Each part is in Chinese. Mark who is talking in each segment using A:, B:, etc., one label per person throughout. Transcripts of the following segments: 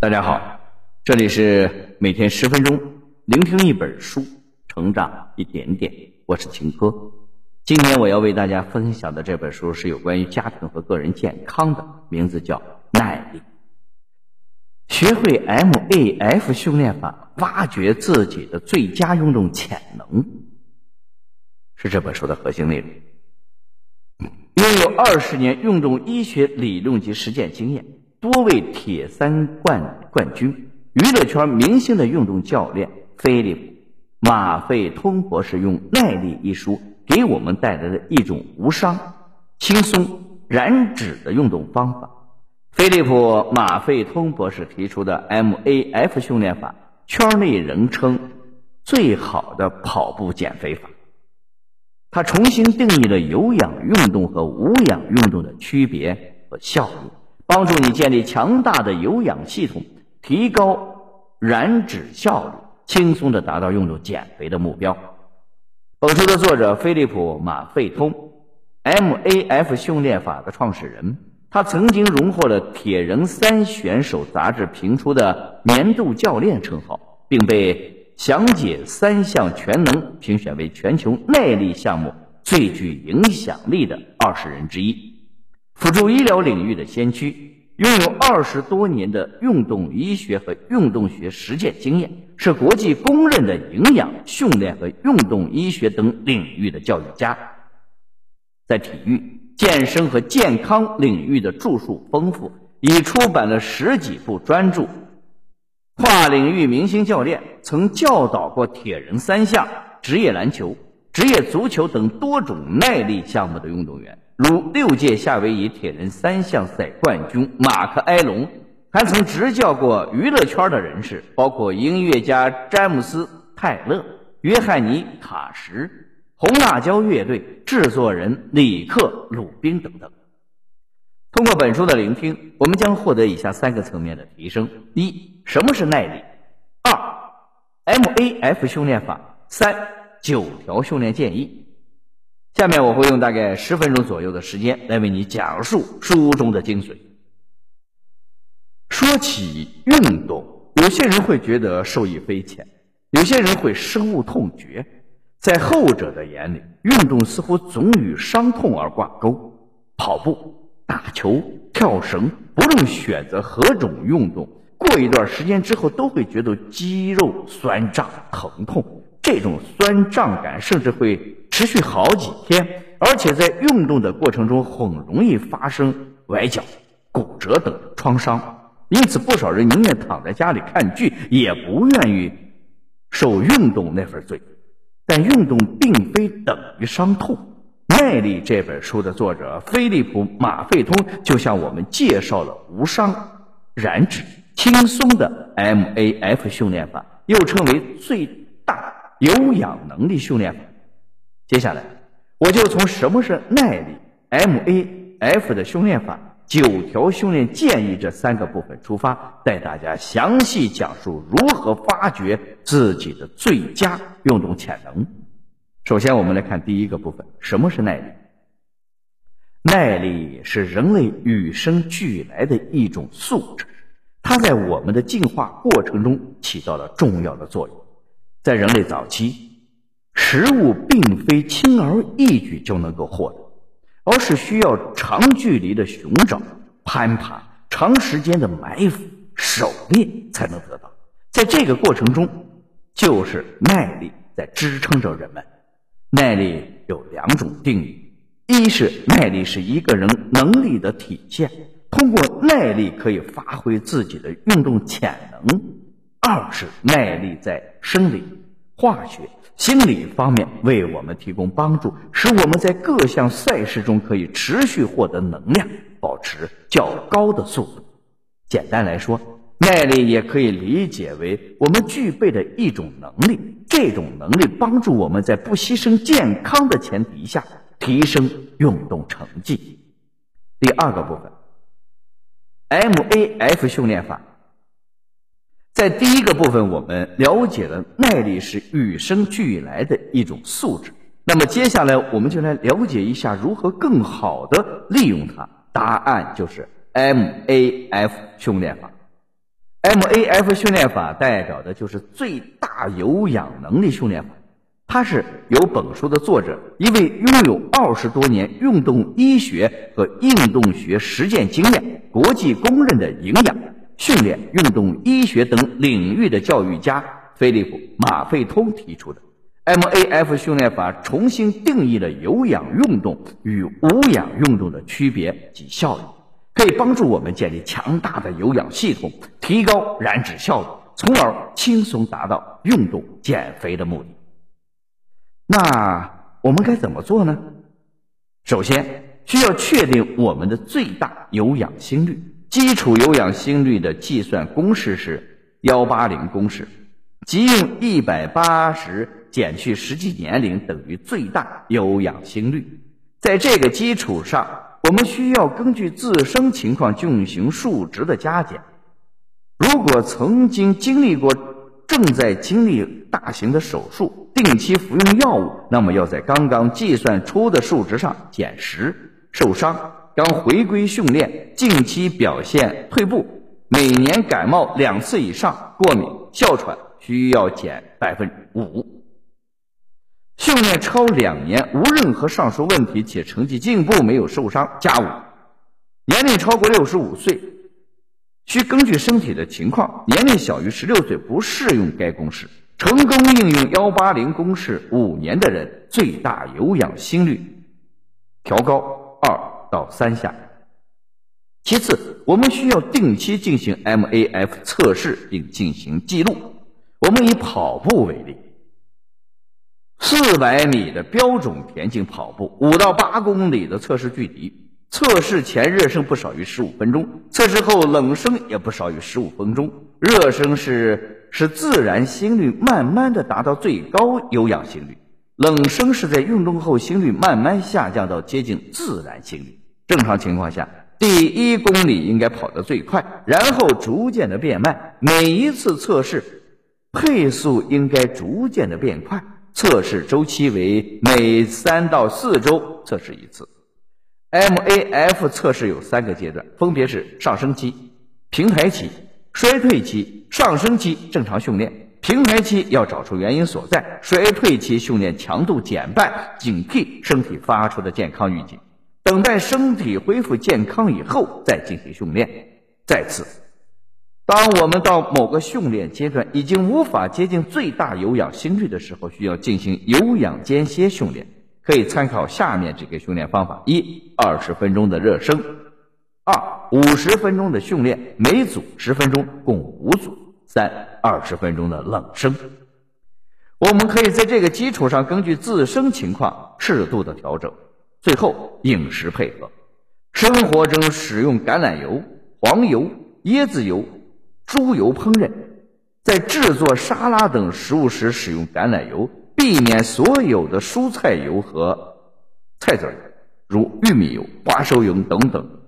A: 大家好，这里是每天十分钟聆听一本书，成长一点点。我是秦科。今天我要为大家分享的这本书是有关于家庭和个人健康的，名字叫《耐力》。学会 MAF 训练法，挖掘自己的最佳运动潜能，是这本书的核心内容。拥有二十年运动医学理论及实践经验。多位铁三冠冠军、娱乐圈明星的运动教练菲利普·马费通博士用《耐力》一书给我们带来了一种无伤、轻松、燃脂的运动方法。菲利普·马费通博士提出的 MAF 训练法，圈内人称最好的跑步减肥法。他重新定义了有氧运动和无氧运动的区别和效果。帮助你建立强大的有氧系统，提高燃脂效率，轻松的达到运动减肥的目标。本书的作者菲利普·马费通，MAF 训练法的创始人，他曾经荣获了《铁人三选手》杂志评出的年度教练称号，并被《详解三项全能》评选为全球耐力项目最具影响力的二十人之一。辅助医疗领域的先驱，拥有二十多年的运动医学和运动学实践经验，是国际公认的营养训练和运动医学等领域的教育家。在体育、健身和健康领域的著述丰富，已出版了十几部专著。跨领域明星教练，曾教导过铁人三项、职业篮球、职业足球等多种耐力项目的运动员。如六届夏威夷铁人三项赛冠军马克·埃隆，还曾执教过娱乐圈的人士，包括音乐家詹姆斯·泰勒、约翰尼·卡什、红辣椒乐队制作人里克·鲁宾等等。通过本书的聆听，我们将获得以下三个层面的提升：一、什么是耐力？二、MAF 训练法；三、九条训练建议。下面我会用大概十分钟左右的时间来为你讲述书中的精髓。说起运动，有些人会觉得受益匪浅，有些人会深恶痛绝。在后者的眼里，运动似乎总与伤痛而挂钩。跑步、打球、跳绳，不论选择何种运动，过一段时间之后都会觉得肌肉酸胀、疼痛。这种酸胀感甚至会。持续好几天，而且在运动的过程中很容易发生崴脚、骨折等创伤，因此不少人宁愿躺在家里看剧，也不愿意受运动那份罪。但运动并非等于伤痛。耐力这本书的作者菲利普·马费通就向我们介绍了无伤、燃脂、轻松的 MAF 训练法，又称为最大有氧能力训练法。接下来，我就从什么是耐力、MAF 的训练法、九条训练建议这三个部分出发，带大家详细讲述如何发掘自己的最佳运动潜能。首先，我们来看第一个部分：什么是耐力？耐力是人类与生俱来的一种素质，它在我们的进化过程中起到了重要的作用。在人类早期。食物并非轻而易举就能够获得，而是需要长距离的寻找、攀爬、长时间的埋伏、狩猎才能得到。在这个过程中，就是耐力在支撑着人们。耐力有两种定义：一是耐力是一个人能力的体现，通过耐力可以发挥自己的运动潜能；二是耐力在生理。化学、心理方面为我们提供帮助，使我们在各项赛事中可以持续获得能量，保持较高的速度。简单来说，耐力也可以理解为我们具备的一种能力，这种能力帮助我们在不牺牲健康的前提下提升运动成绩。第二个部分，MAF 训练法。在第一个部分，我们了解了耐力是与生俱来的一种素质。那么接下来，我们就来了解一下如何更好的利用它。答案就是 MAF 训练法。MAF 训练法代表的就是最大有氧能力训练法，它是由本书的作者一位拥有二十多年运动医学和运动学实践经验、国际公认的营养、训练、运动医学等领域的教育家菲利普·马费通提出的。MAF 训练法重新定义了有氧运动与无氧运动的区别及效益。可以帮助我们建立强大的有氧系统，提高燃脂效率，从而轻松达到运动减肥的目的。那我们该怎么做呢？首先，需要确定我们的最大有氧心率。基础有氧心率的计算公式是幺八零公式，即用一百八十减去实际年龄等于最大有氧心率。在这个基础上。我们需要根据自身情况进行数值的加减。如果曾经经历过、正在经历大型的手术、定期服用药物，那么要在刚刚计算出的数值上减十；受伤、刚回归训练、近期表现退步、每年感冒两次以上、过敏、哮喘，需要减百分之五。训练超两年无任何上述问题且成绩进步没有受伤加五，年龄超过六十五岁需根据身体的情况，年龄小于十六岁不适用该公式。成功应用幺八零公式五年的人，最大有氧心率调高到三下。其次，我们需要定期进行 MAF 测试并进行记录。我们以跑步为例。四百米的标准田径跑步，五到八公里的测试距离。测试前热身不少于十五分钟，测试后冷身也不少于十五分钟。热身是使自然心率慢慢的达到最高有氧心率，冷身是在运动后心率慢慢下降到接近自然心率。正常情况下，第一公里应该跑得最快，然后逐渐的变慢。每一次测试配速应该逐渐的变快。测试周期为每三到四周测试一次。MAF 测试有三个阶段，分别是上升期、平台期、衰退期。上升期正常训练，平台期要找出原因所在，衰退期训练强度减半，警惕身体发出的健康预警，等待身体恢复健康以后再进行训练。再次。当我们到某个训练阶段已经无法接近最大有氧心率的时候，需要进行有氧间歇训练。可以参考下面这个训练方法：一、二十分钟的热身；二、五十分钟的训练，每组十分钟，共五组；三、二十分钟的冷身。我们可以在这个基础上，根据自身情况适度的调整。最后，饮食配合，生活中使用橄榄油、黄油、椰子油。猪油烹饪，在制作沙拉等食物时使用橄榄油，避免所有的蔬菜油和菜籽油，如玉米油、花生油等等，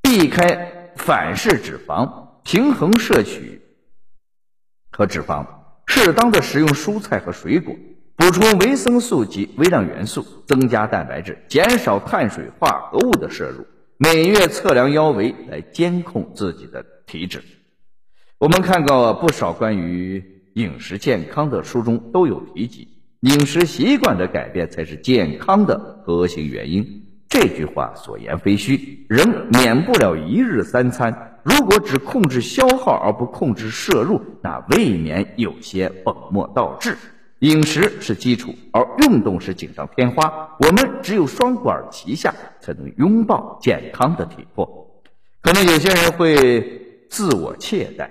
A: 避开反式脂肪，平衡摄取和脂肪，适当的食用蔬菜和水果，补充维生素及微量元素，增加蛋白质，减少碳水化合物的摄入，每月测量腰围来监控自己的体脂。我们看过不少关于饮食健康的书中都有提及，饮食习惯的改变才是健康的核心原因。这句话所言非虚，人免不了一日三餐，如果只控制消耗而不控制摄入，那未免有些本末倒置。饮食是基础，而运动是锦上添花。我们只有双管齐下，才能拥抱健康的体魄。可能有些人会自我懈怠。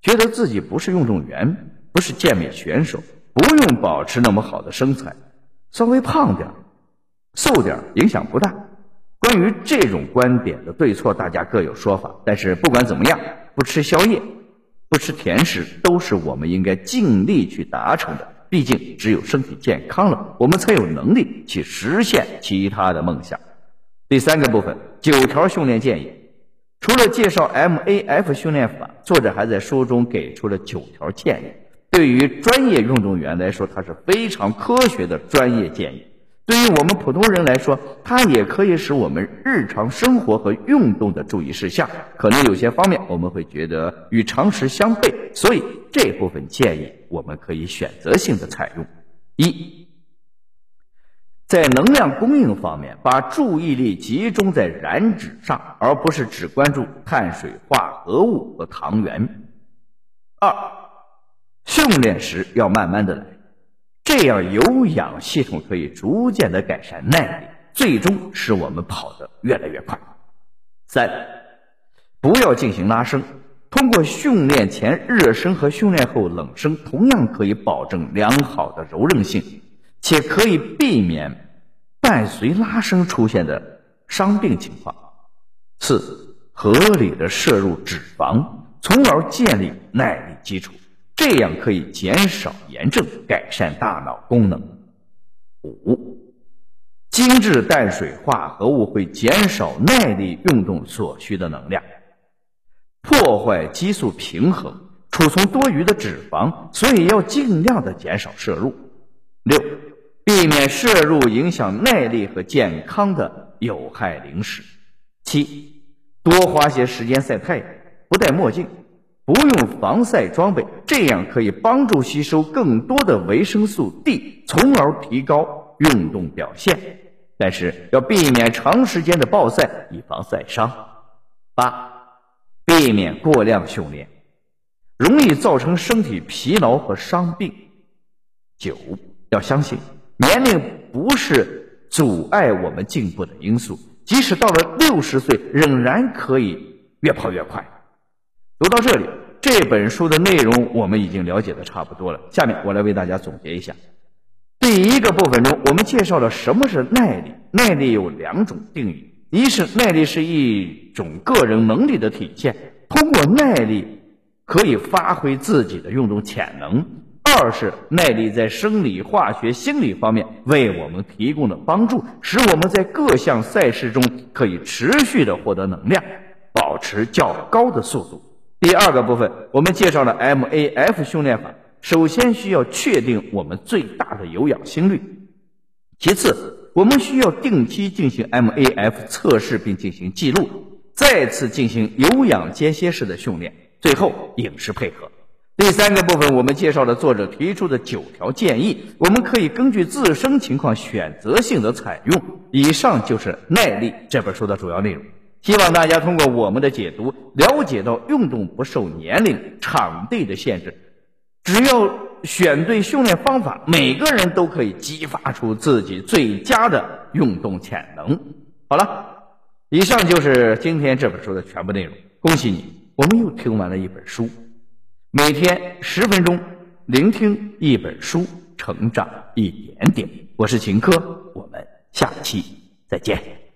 A: 觉得自己不是运动员，不是健美选手，不用保持那么好的身材，稍微胖点、瘦点影响不大。关于这种观点的对错，大家各有说法。但是不管怎么样，不吃宵夜、不吃甜食，都是我们应该尽力去达成的。毕竟，只有身体健康了，我们才有能力去实现其他的梦想。第三个部分，九条训练建议。除了介绍 MAF 训练法，作者还在书中给出了九条建议。对于专业运动员来说，它是非常科学的专业建议。对于我们普通人来说，它也可以使我们日常生活和运动的注意事项。可能有些方面我们会觉得与常识相悖，所以这部分建议我们可以选择性的采用。一，在能量供应方面，把注意力集中在燃脂上，而不是只关注碳水化合物和糖原。二，训练时要慢慢的来。这样有氧系统可以逐渐的改善耐力，最终使我们跑得越来越快。三，不要进行拉伸，通过训练前热身和训练后冷身，同样可以保证良好的柔韧性，且可以避免伴随拉伸出现的伤病情况。四，合理的摄入脂肪，从而建立耐力基础。这样可以减少炎症，改善大脑功能。五，精致碳水化合物会减少耐力运动所需的能量，破坏激素平衡，储存多余的脂肪，所以要尽量的减少摄入。六，避免摄入影响耐力和健康的有害零食。七，多花些时间晒太阳，不戴墨镜。不用防晒装备，这样可以帮助吸收更多的维生素 D，从而提高运动表现。但是要避免长时间的暴晒，以防晒伤。八，避免过量训练，容易造成身体疲劳和伤病。九，要相信年龄不是阻碍我们进步的因素，即使到了六十岁，仍然可以越跑越快。读到这里，这本书的内容我们已经了解的差不多了。下面我来为大家总结一下。第一个部分中，我们介绍了什么是耐力。耐力有两种定义：一是耐力是一种个人能力的体现，通过耐力可以发挥自己的运动潜能；二是耐力在生理、化学、心理方面为我们提供了帮助，使我们在各项赛事中可以持续的获得能量，保持较高的速度。第二个部分，我们介绍了 MAF 训练法。首先需要确定我们最大的有氧心率，其次我们需要定期进行 MAF 测试并进行记录，再次进行有氧间歇式的训练，最后饮食配合。第三个部分，我们介绍了作者提出的九条建议，我们可以根据自身情况选择性的采用。以上就是《耐力》这本书的主要内容。希望大家通过我们的解读，了解到运动不受年龄、场地的限制，只要选对训练方法，每个人都可以激发出自己最佳的运动潜能。好了，以上就是今天这本书的全部内容。恭喜你，我们又听完了一本书。每天十分钟，聆听一本书，成长一点点。我是秦科，我们下期再见。